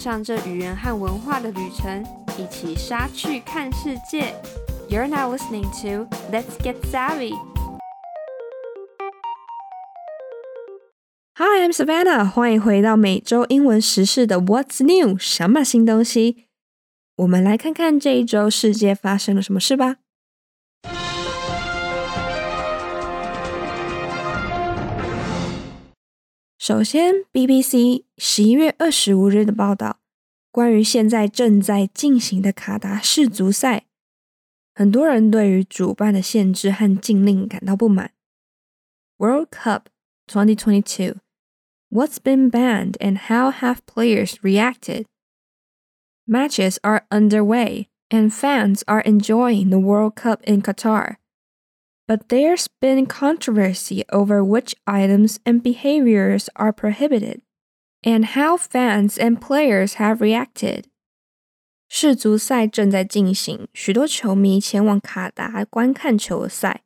上这语言和文化的旅程，一起杀去看世界。You're now listening to Let's Get Savvy. Hi, I'm Savannah. 欢迎回到每周英文时事的 What's New？什么新东西？我们来看看这一周世界发生了什么事吧。首先，BBC 十一月二十五日的报道，关于现在正在进行的卡达世足赛，很多人对于主办的限制和禁令感到不满。World Cup 2022 What's been banned and how have players reacted? Matches are underway and fans are enjoying the World Cup in Qatar but there's been controversy over which items and behaviors are prohibited, and how fans and players have reacted. 世足赛正在进行，许多球迷前往卡达观看球赛，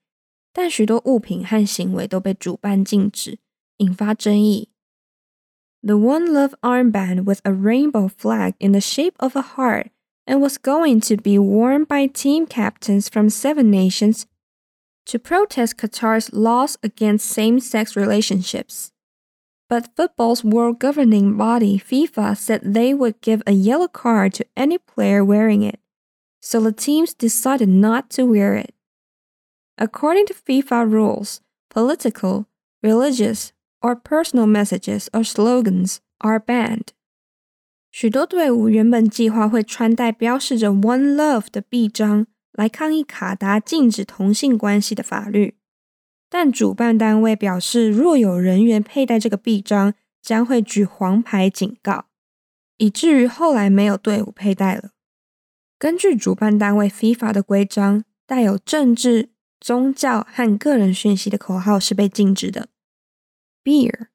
但许多物品和行为都被主办禁止，引发争议。The One Love armband with a rainbow flag in the shape of a heart and was going to be worn by team captains from seven nations to protest Qatar's laws against same sex relationships. But football's world governing body, FIFA, said they would give a yellow card to any player wearing it, so the teams decided not to wear it. According to FIFA rules, political, religious, or personal messages or slogans are banned. 许多队伍原本计划会穿戴标示着 “One Love” 的臂章， 来抗议卡达禁止同性关系的法律，但主办单位表示，若有人员佩戴这个臂章，将会举黄牌警告，以至于后来没有队伍佩戴了。根据主办单位 FIFA 的规章，带有政治、宗教和个人讯息的口号是被禁止的。Beer,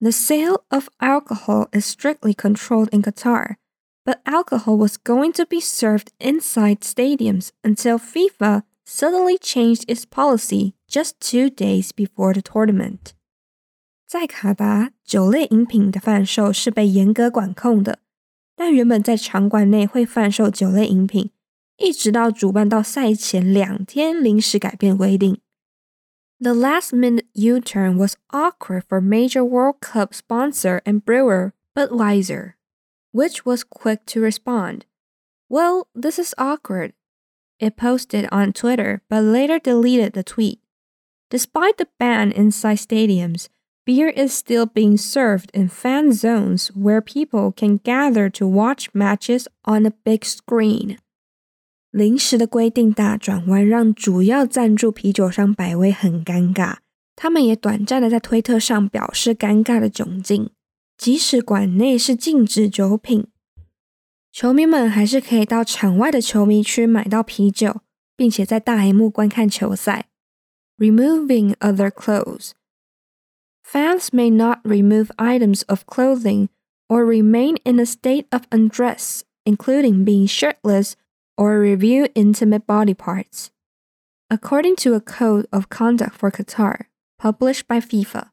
the sale of alcohol is strictly controlled in Qatar. but alcohol was going to be served inside stadiums until FIFA suddenly changed its policy just two days before the tournament. 在卡达，酒类饮品的贩售是被严格管控的，但原本在场馆内会贩售酒类饮品，一直到主办到赛前两天临时改变规定。The last minute U turn was awkward for major World Cup sponsor and brewer Budweiser which was quick to respond. Well, this is awkward. It posted on Twitter, but later deleted the tweet. Despite the ban inside stadiums, beer is still being served in fan zones where people can gather to watch matches on a big screen. 临时的规定大转弯让主要赞助啤酒商百威很尴尬，他们也短暂的在推特上表示尴尬的窘境。 即使馆内是禁止酒品，球迷们还是可以到场外的球迷区买到啤酒，并且在大荧幕观看球赛。Removing other clothes. Fans may not remove items of clothing or remain in a state of undress, including being shirtless or review intimate body parts. According to a code of conduct for Qatar, published by FIFA.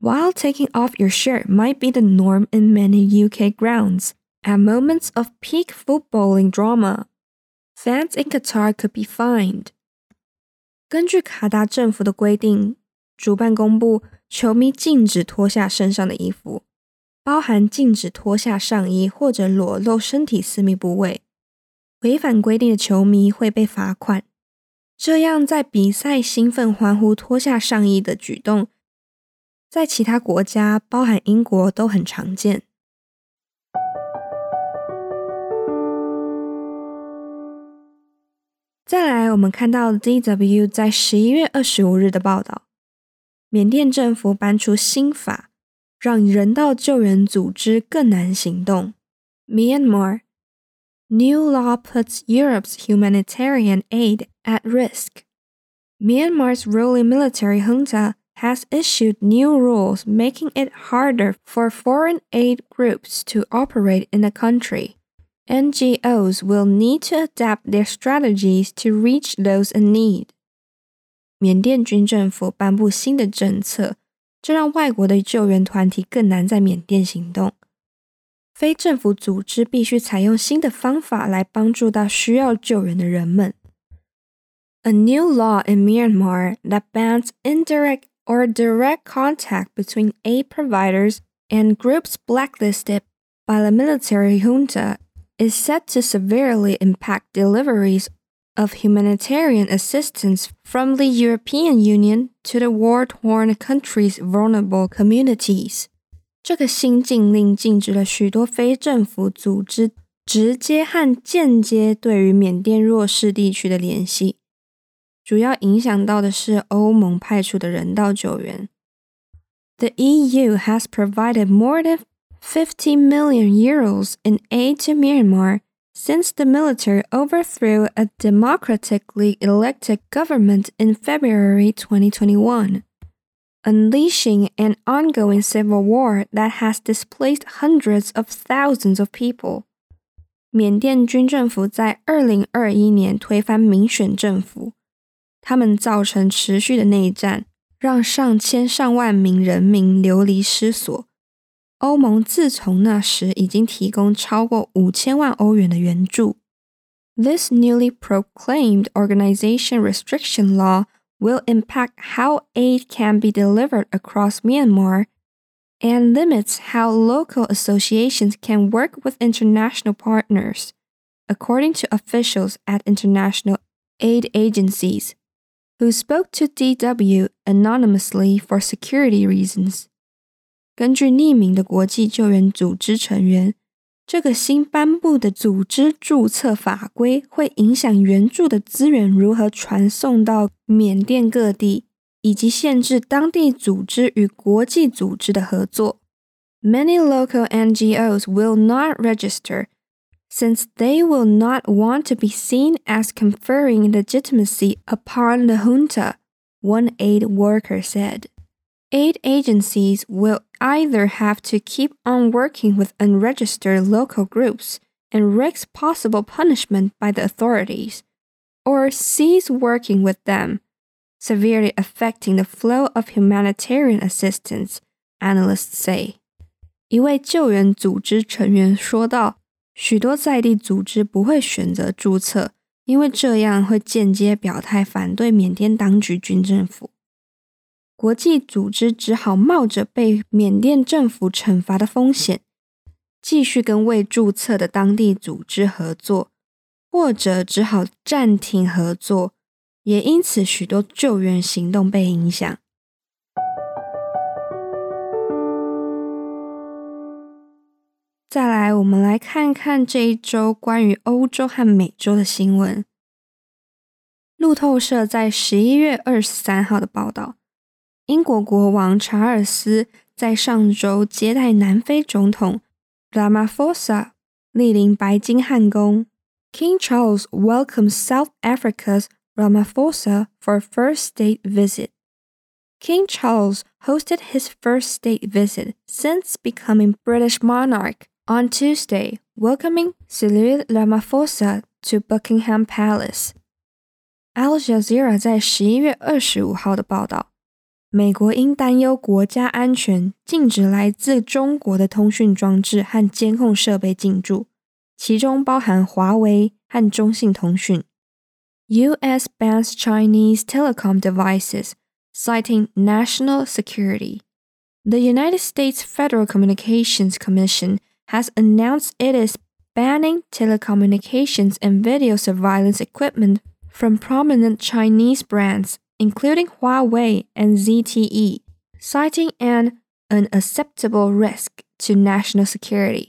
While taking off your shirt might be the norm in many UK grounds, at moments of peak footballing drama, fans in Qatar could be fined. 根据卡达政府的规定，主办公布球迷禁止脱下身上的衣服，包含禁止脱下上衣或者裸露身体私密部位。违反规定的球迷会被罚款。这样在比赛兴奋欢呼脱下上衣的举动 在其他国家，包含英国，都很常见。再来，我们看到 DW 在十一月二十五日的报道：缅甸政府颁出新法，让人道救援组织更难行动。Myanmar new law puts Europe's humanitarian aid at risk. Myanmar's ruling military junta has issued new rules making it harder for foreign aid groups to operate in the country. NGOs will need to adapt their strategies to reach those in need. 缅甸军政府颁布新的政策，这让外国的救援团体更难在缅甸行动。 非政府组织必须采用新的方法来帮助到需要救援的人们。A new law in Myanmar that bans indirect or direct contact between aid providers and groups blacklisted by the military junta is set to severely impact deliveries of humanitarian assistance from the European Union to the war torn countries' vulnerable communities. 这个新禁令禁止了许多非政府组织直接和间接对于缅甸弱势地区的联系， 主要影响到的是欧盟派出的人道救援。The EU has provided more than 50 million euros in aid to Myanmar since the military overthrew a democratically elected government in February 2021, unleashing an ongoing civil war that has displaced hundreds of thousands of people. 缅甸军政府在二零二一年推翻民选政府， 他们造成持续的内战，让上千上万名人民流离失所。欧盟自从那时已经提供超过五千万欧元的援助。This newly proclaimed organization restriction law will impact how aid can be delivered across Myanmar and limits how local associations can work with international partners, according to officials at international aid agencies, who spoke to DW anonymously for security reasons. 根据匿名的国际救援组织成员，这个新颁布的组织注册法规会影响援助的资源如何传送到缅甸各地，以及限制当地组织与国际组织的合作。Many local NGOs will not register since they will not want to be seen as conferring legitimacy upon the junta, one aid worker said. Aid agencies will either have to keep on working with unregistered local groups and risk possible punishment by the authorities, or cease working with them, severely affecting the flow of humanitarian assistance, analysts say. 一位救援组织成员说道：“ 许多在地组织不会选择注册，因为这样会间接表态反对缅甸当局军政府。”国际组织只好冒着被缅甸政府惩罚的风险，继续跟未注册的当地组织合作，或者只好暂停合作。也因此，许多救援行动被影响。再来，我们来看看这一周关于欧洲和美洲的新闻。路透社在十一月二十三号的报道。英国国王查尔斯在上周接待南非总统 Ramaphosa，莅临白金汉宫。King Charles welcomes South Africa's Ramaphosa for a first state visit. King Charles hosted his first state visit since becoming British monarch on Tuesday, welcoming Cyril Ramaphosa to Buckingham Palace。Al Jazeera 在十一月二十五号的报道，美国因担忧国家安全，禁止来自中国的通讯装置和监控设备进驻，其中包含华为和中兴通讯。U.S. bans Chinese telecom devices, citing national security. The United States Federal Communications Commission has announced it is banning telecommunications and video surveillance equipment from prominent Chinese brands including Huawei and ZTE, citing an unacceptable risk to national security.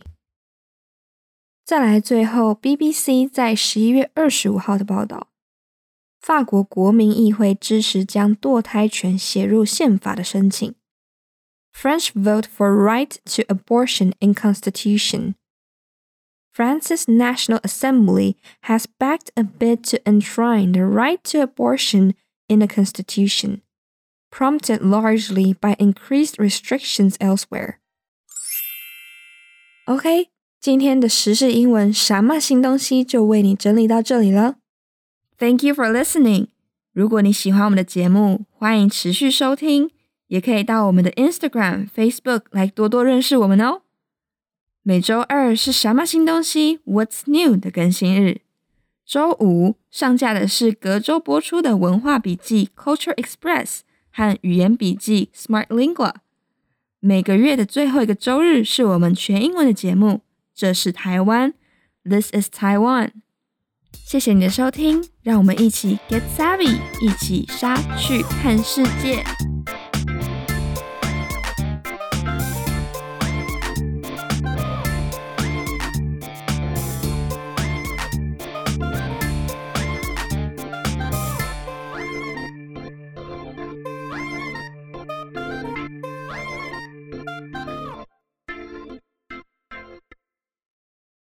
再来，最后，BBC 在十一月二十五号的报道，法国国民议会支持将堕胎权写入宪法的申请。 French vote for right to abortion in constitution. France's National Assembly has backed a bid to enshrine the right to abortion in the Constitution, prompted largely by increased restrictions elsewhere. OK，今天的时事英文什么新东西就为你整理到这里了。Thank you for listening。如果你喜欢我们的节目，欢迎持续收听， 也可以到我们的 Instagram、Facebook 来多多认识我们哦。每周二是什么新东西？What's new 的更新日。周五上架的是隔周播出的文化笔记 Culture Express 和语言笔记 Smart Lingua。每个月的最后一个周日是我们全英文的节目。这是台湾，This is Taiwan。谢谢你的收听，让我们一起 get savvy，一起杀去看世界。